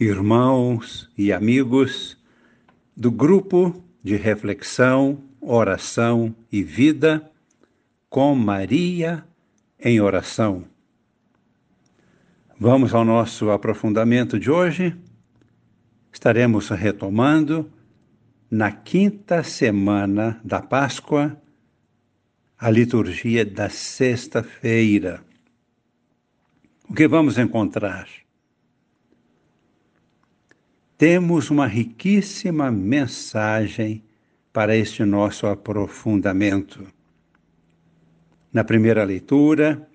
irmãos e amigos do grupo de reflexão, oração e vida com Maria em oração. Vamos ao nosso aprofundamento de hoje. Estaremos retomando na quinta semana da Páscoa a liturgia da sexta-feira. O que vamos encontrar? Temos uma riquíssima mensagem para este nosso aprofundamento. Na primeira leitura,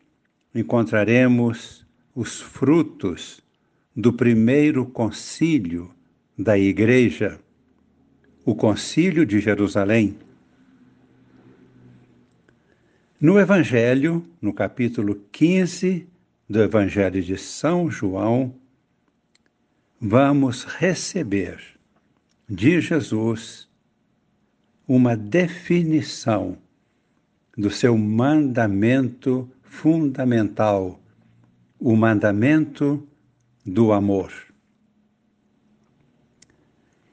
encontraremos os frutos do primeiro concílio da Igreja, o Concílio de Jerusalém no Evangelho, no capítulo 15 do Evangelho de São João, vamos receber de Jesus uma definição do seu mandamento fundamental, o mandamento do amor.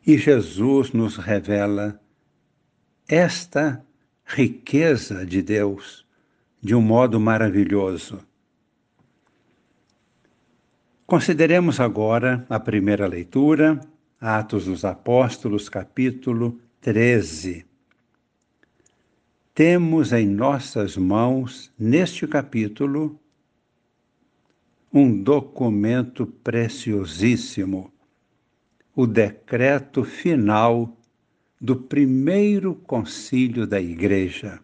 E Jesus nos revela esta riqueza de Deus de um modo maravilhoso. Consideremos agora a primeira leitura, Atos dos Apóstolos, capítulo 13. Temos em nossas mãos, neste capítulo, um documento preciosíssimo, o decreto final do primeiro concílio da Igreja,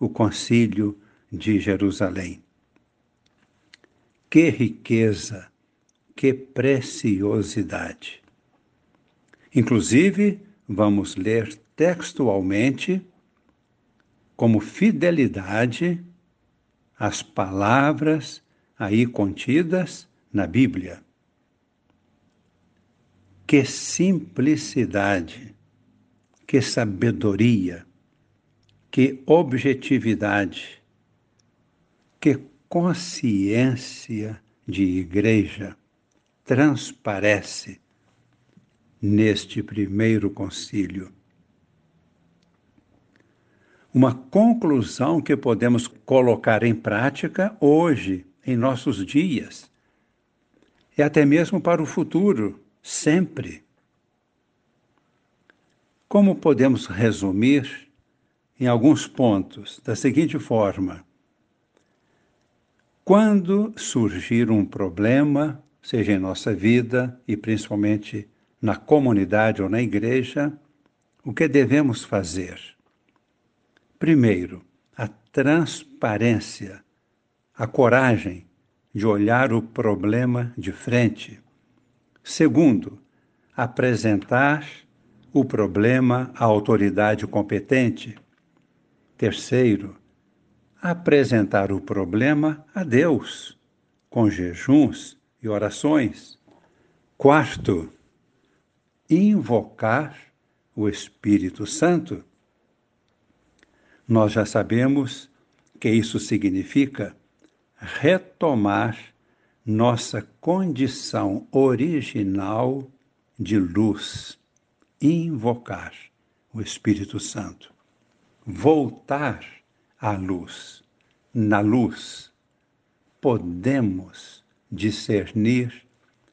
o Concílio de Jerusalém. Que riqueza, que preciosidade! Inclusive, vamos ler textualmente, como fidelidade, as palavras aí contidas na Bíblia. Que simplicidade! que sabedoria, que objetividade, que consciência de igreja transparece neste primeiro concílio. Uma conclusão que podemos colocar em prática hoje, em nossos dias, e até mesmo para o futuro, sempre. Como podemos resumir em alguns pontos da seguinte forma: quando surgir um problema, seja em nossa vida e principalmente na comunidade ou na igreja, o que devemos fazer? Primeiro, a transparência, a coragem de olhar o problema de frente. Segundo, apresentar o problema à autoridade competente. Terceiro, apresentar o problema a Deus, com jejuns e orações. Quarto, invocar o Espírito Santo. Nós já sabemos que isso significa retomar nossa condição original de luz invocar o Espírito Santo, voltar à luz. Na luz, podemos discernir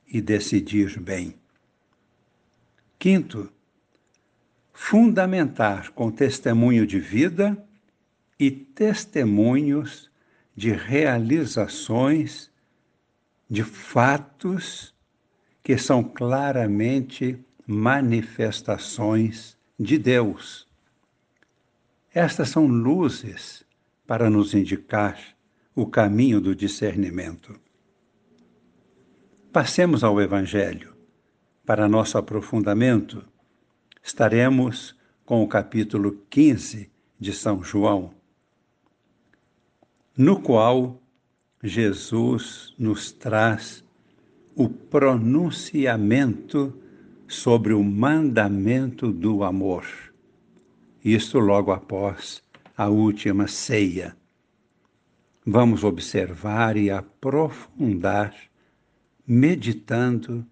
e decidir bem. Quinto, fundamentar com testemunho de vida e testemunhos de realizações, de fatos que são claramente manifestações de Deus. Estas são luzes para nos indicar o caminho do discernimento. Passemos ao Evangelho. Para nosso aprofundamento, estaremos com o capítulo 15 de São João, no qual Jesus nos traz o pronunciamento sobre o mandamento do amor. Isto logo após a última ceia. Vamos observar e aprofundar, meditando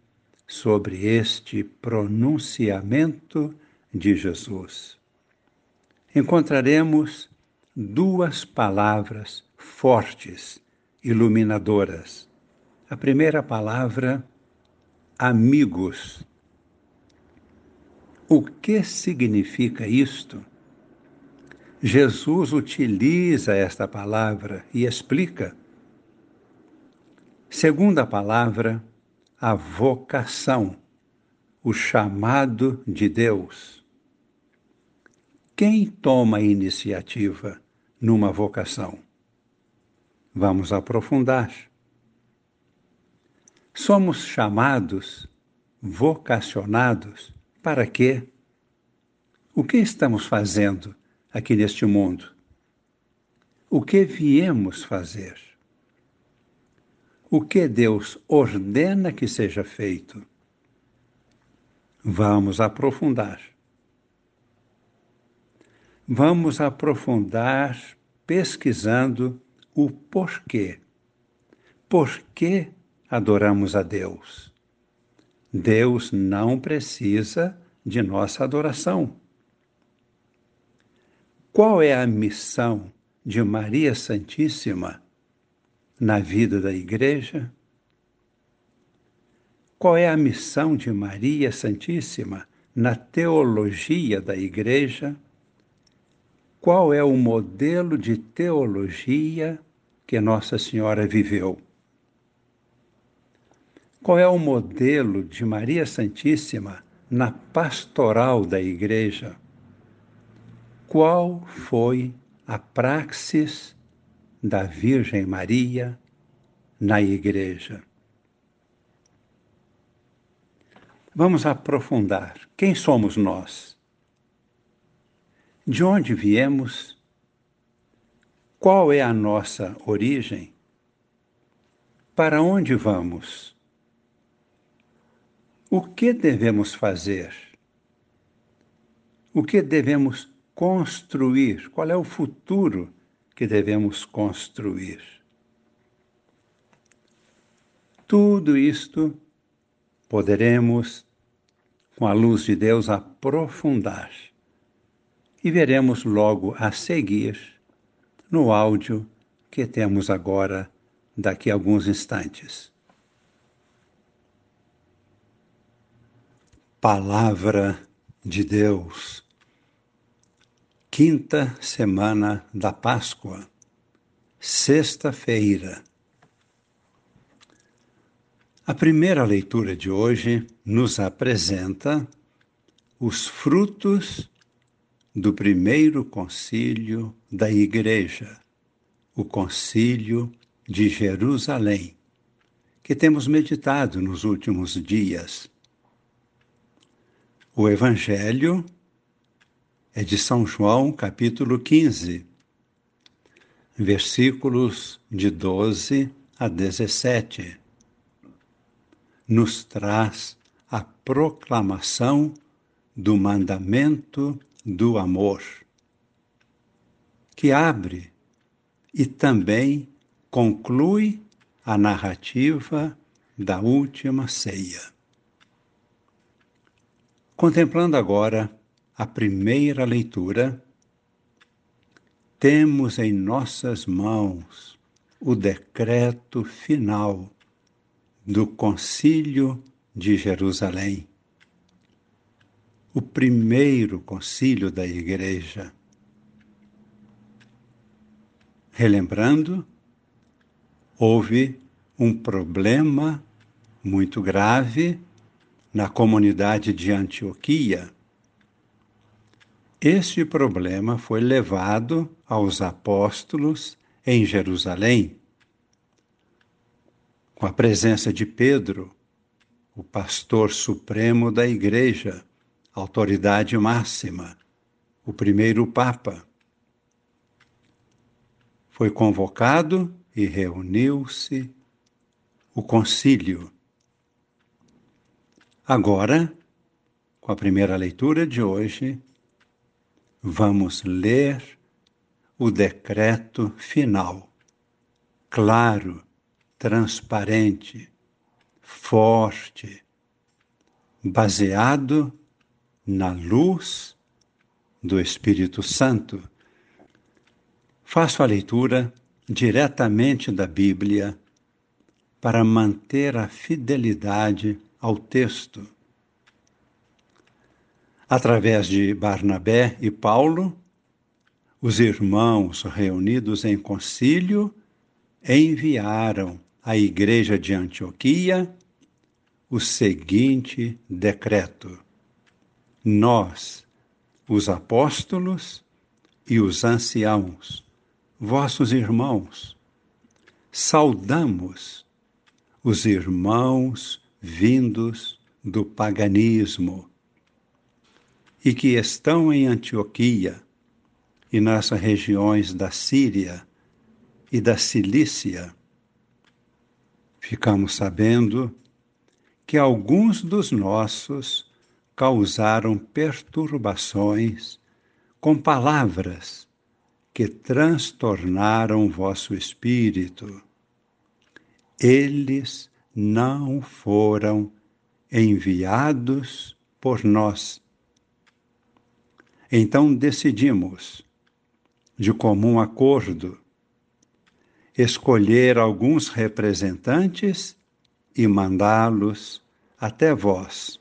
sobre este pronunciamento de Jesus. Encontraremos duas palavras fortes, iluminadoras. A primeira palavra, amigos. O que significa isto? Jesus utiliza esta palavra e explica. Segunda palavra, a vocação, o chamado de Deus. Quem toma a iniciativa numa vocação? Vamos aprofundar. Somos chamados, vocacionados, para quê? O que estamos fazendo aqui neste mundo? O que viemos fazer? O que Deus ordena que seja feito. Vamos aprofundar. Vamos aprofundar pesquisando o porquê. Por que adoramos a Deus? Deus não precisa de nossa adoração. Qual é a missão de Maria Santíssima? Na vida da Igreja? Qual é a missão de Maria Santíssima na teologia da Igreja? Qual é o modelo de teologia que Nossa Senhora viveu? Qual é o modelo de Maria Santíssima na pastoral da Igreja? Qual foi a praxis da Virgem Maria na Igreja. Vamos aprofundar. Quem somos nós? De onde viemos? Qual é a nossa origem? Para onde vamos? O que devemos fazer? O que devemos construir? Qual é o futuro que devemos construir. Tudo isto poderemos, com a luz de Deus, aprofundar e veremos logo a seguir no áudio que temos agora, daqui a alguns instantes. Palavra de Deus quinta semana da Páscoa, sexta-feira. A primeira leitura de hoje nos apresenta os frutos do primeiro concílio da Igreja, o Concílio de Jerusalém, que temos meditado nos últimos dias. O Evangelho é de São João, capítulo 15, versículos de 12 a 17. Nos traz a proclamação do mandamento do amor, que abre e também conclui a narrativa da última ceia. Contemplando agora a primeira leitura, temos em nossas mãos o decreto final do Concílio de Jerusalém, o primeiro concílio da Igreja. Relembrando, houve um problema muito grave na comunidade de Antioquia este problema foi levado aos apóstolos em Jerusalém, com a presença de Pedro, o pastor supremo da Igreja, autoridade máxima, o primeiro Papa. Foi convocado e reuniu-se o concílio. Agora, com a primeira leitura de hoje, vamos ler o decreto final, claro, transparente, forte, baseado na luz do Espírito Santo. Faço a leitura diretamente da Bíblia para manter a fidelidade ao texto. Através de Barnabé e Paulo, os irmãos reunidos em concílio enviaram à igreja de Antioquia o seguinte decreto: Nós, os apóstolos e os anciãos, vossos irmãos, saudamos os irmãos vindos do paganismo e que estão em Antioquia e nas regiões da Síria e da Cilícia. Ficamos sabendo que alguns dos nossos causaram perturbações com palavras que transtornaram vosso espírito. Eles não foram enviados por nós. Então decidimos, de comum acordo, escolher alguns representantes e mandá-los até vós,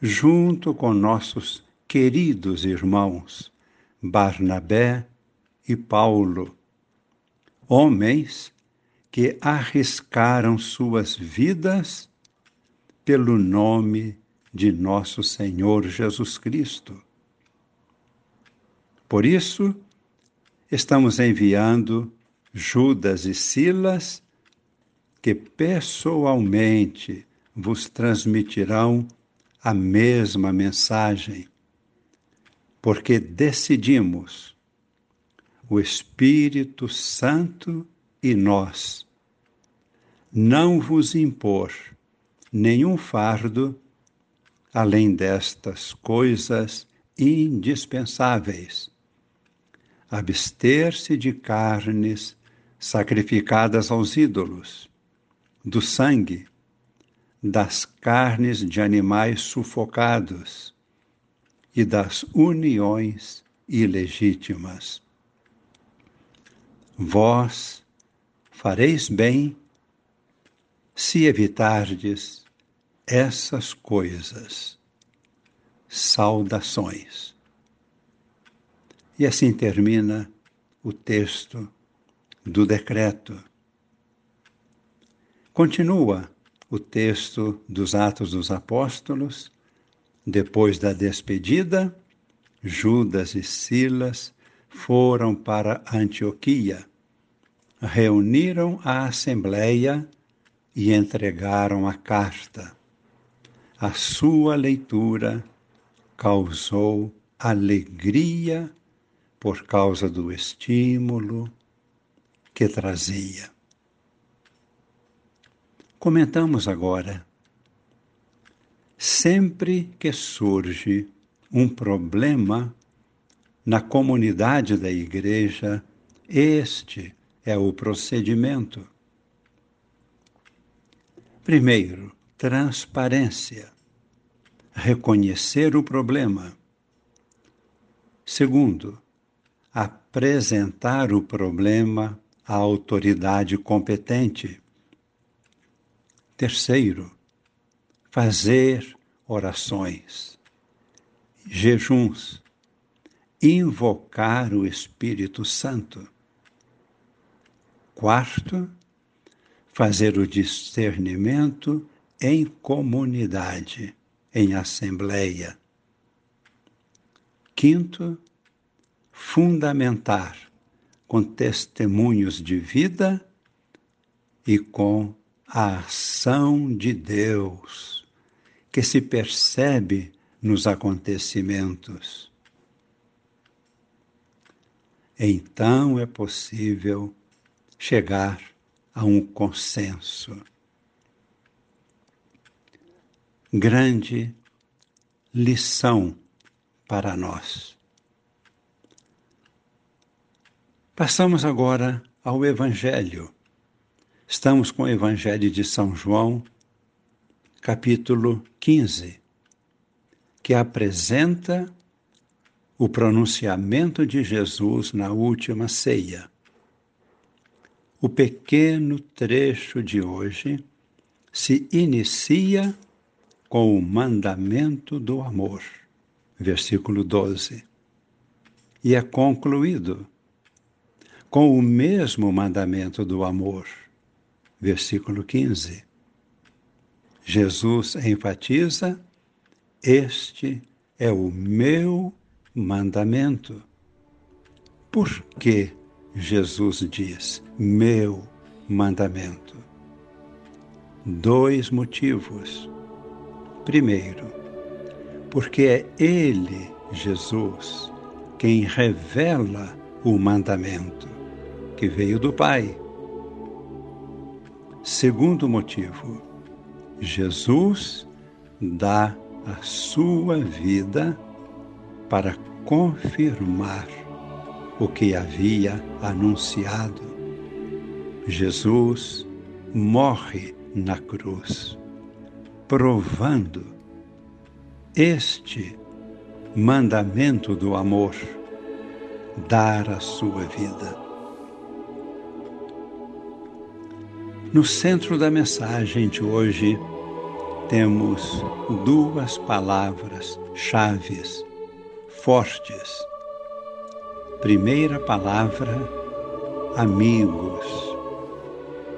junto com nossos queridos irmãos Barnabé e Paulo, homens que arriscaram suas vidas pelo nome de nosso Senhor Jesus Cristo. Por isso, estamos enviando Judas e Silas, que pessoalmente vos transmitirão a mesma mensagem, porque decidimos o Espírito Santo e nós não vos impor nenhum fardo além destas coisas indispensáveis. Abster-se de carnes sacrificadas aos ídolos, do sangue, das carnes de animais sufocados e das uniões ilegítimas vós fareis bem se evitardes essas coisas. Saudações. E assim termina o texto do decreto. Continua o texto dos Atos dos Apóstolos, depois da despedida, Judas e Silas foram para Antioquia, reuniram a assembleia e entregaram a carta. A sua leitura causou alegria por causa do estímulo que trazia. Comentamos agora. Sempre que surge um problema na comunidade da igreja, este é o procedimento. Primeiro, transparência. Reconhecer o problema. Segundo, apresentar o problema à autoridade competente. Terceiro, fazer orações, jejuns, invocar o Espírito Santo. Quarto, fazer o discernimento em comunidade, em assembleia. Quinto, fundamentar com testemunhos de vida e com a ação de Deus que se percebe nos acontecimentos então é possível chegar a um consenso. Grande lição para nós. Passamos agora ao Evangelho. Estamos com o Evangelho de São João, capítulo 15, que apresenta o pronunciamento de Jesus na última ceia. O pequeno trecho de hoje se inicia com o mandamento do amor, versículo 12, e é concluído com o mesmo mandamento do amor, versículo 15. Jesus enfatiza: Este é o meu mandamento. Por que Jesus diz meu mandamento? Dois motivos. Primeiro, porque é Ele, Jesus, quem revela o mandamento que veio do Pai. Segundo motivo, Jesus dá a sua vida para confirmar o que havia anunciado. Jesus morre na cruz, provando este mandamento do amor, dar a sua vida. No centro da mensagem de hoje, temos duas palavras chaves fortes. Primeira palavra, amigos.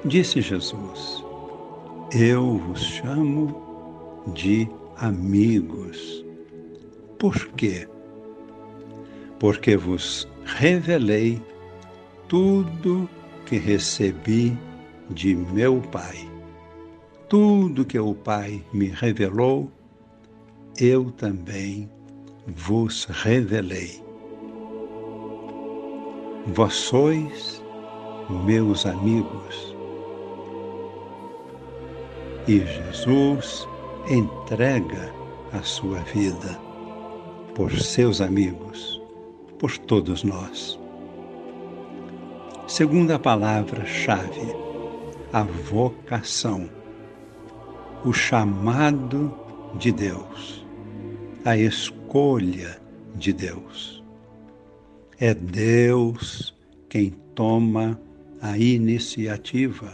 Disse Jesus: Eu vos chamo de amigos. Por quê? Porque vos revelei tudo que recebi de meu Pai. Tudo que o Pai me revelou, eu também vos revelei. Vós sois meus amigos. E Jesus entrega a sua vida por seus amigos, por todos nós. Segunda palavra-chave, a vocação, o chamado de Deus, a escolha de Deus. É Deus quem toma a iniciativa.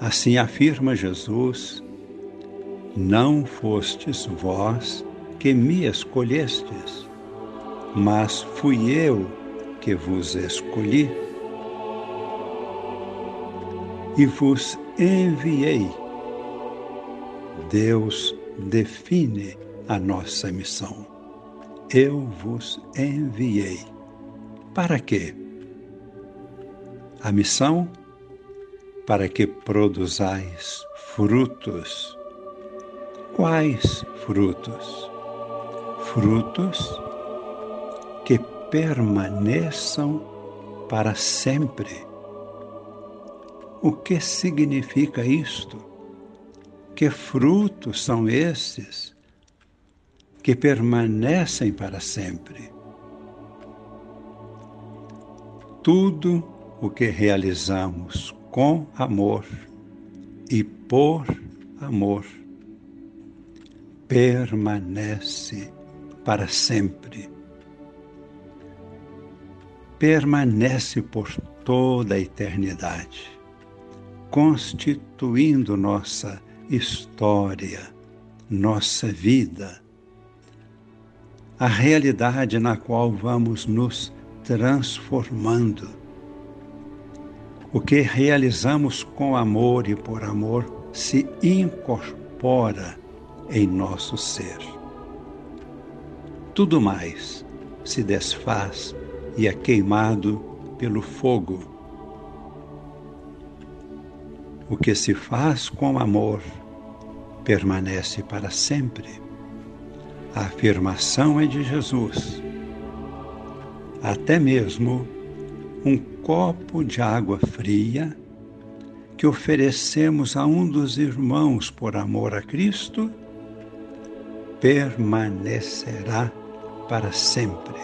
Assim afirma Jesus: Não fostes vós que me escolhestes, mas fui eu que vos escolhi e vos enviei. Deus define a nossa missão. Eu vos enviei. Para quê? A missão para que produzais frutos. Quais frutos? Frutos que permaneçam para sempre. O que significa isto? Que frutos são esses que permanecem para sempre. Tudo o que realizamos com amor e por amor permanece para sempre. Permanece por toda a eternidade, constituindo nossa história, nossa vida a realidade na qual vamos nos transformando. O que realizamos com amor e por amor se incorpora em nosso ser. Tudo mais se desfaz e é queimado pelo fogo. O que se faz com amor permanece para sempre. A afirmação é de Jesus. Até mesmo um copo de água fria que oferecemos a um dos irmãos por amor a Cristo permanecerá para sempre.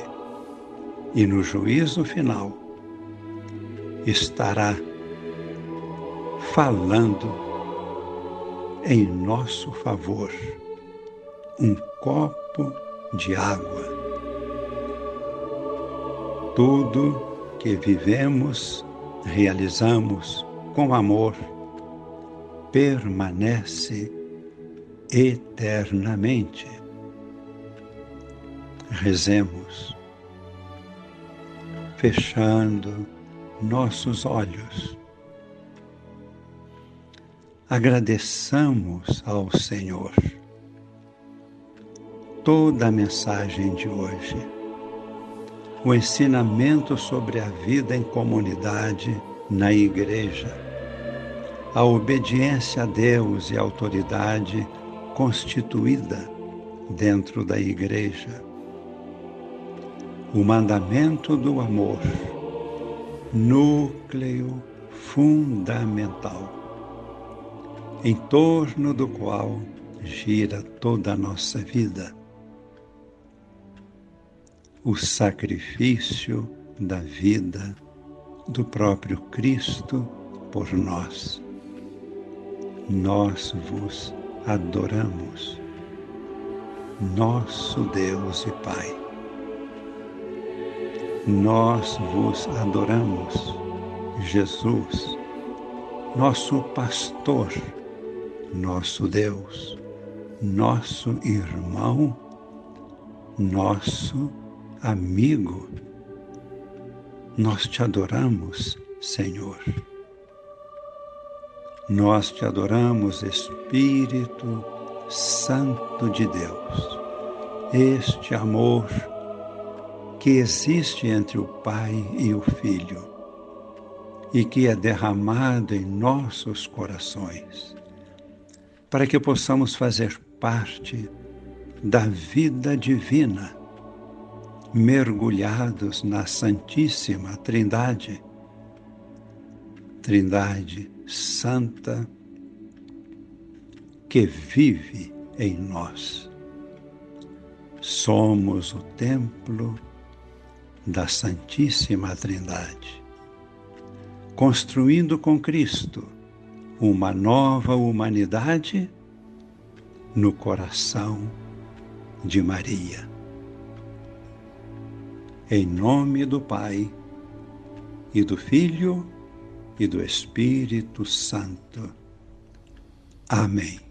E no juízo final estará falando em nosso favor um copo de água. Tudo que vivemos, realizamos com amor, permanece eternamente. Rezemos, fechando nossos olhos. Agradeçamos ao Senhor toda a mensagem de hoje. O ensinamento sobre a vida em comunidade na igreja, a obediência a Deus e a autoridade constituída dentro da igreja, o mandamento do amor, núcleo fundamental, em torno do qual gira toda a nossa vida o sacrifício da vida do próprio Cristo por nós. Nós vos adoramos, nosso Deus e Pai. Nós vos adoramos, Jesus, nosso pastor, nosso Deus, nosso irmão, nosso amigo, nós te adoramos, Senhor. Nós te adoramos, Espírito Santo de Deus. Este amor que existe entre o Pai e o Filho e que é derramado em nossos corações, para que possamos fazer parte da vida divina mergulhados na Santíssima Trindade, Trindade Santa, que vive em nós. Somos o templo da Santíssima Trindade, construindo com Cristo uma nova humanidade no coração de Maria. Em nome do Pai, e do Filho, e do Espírito Santo. Amém.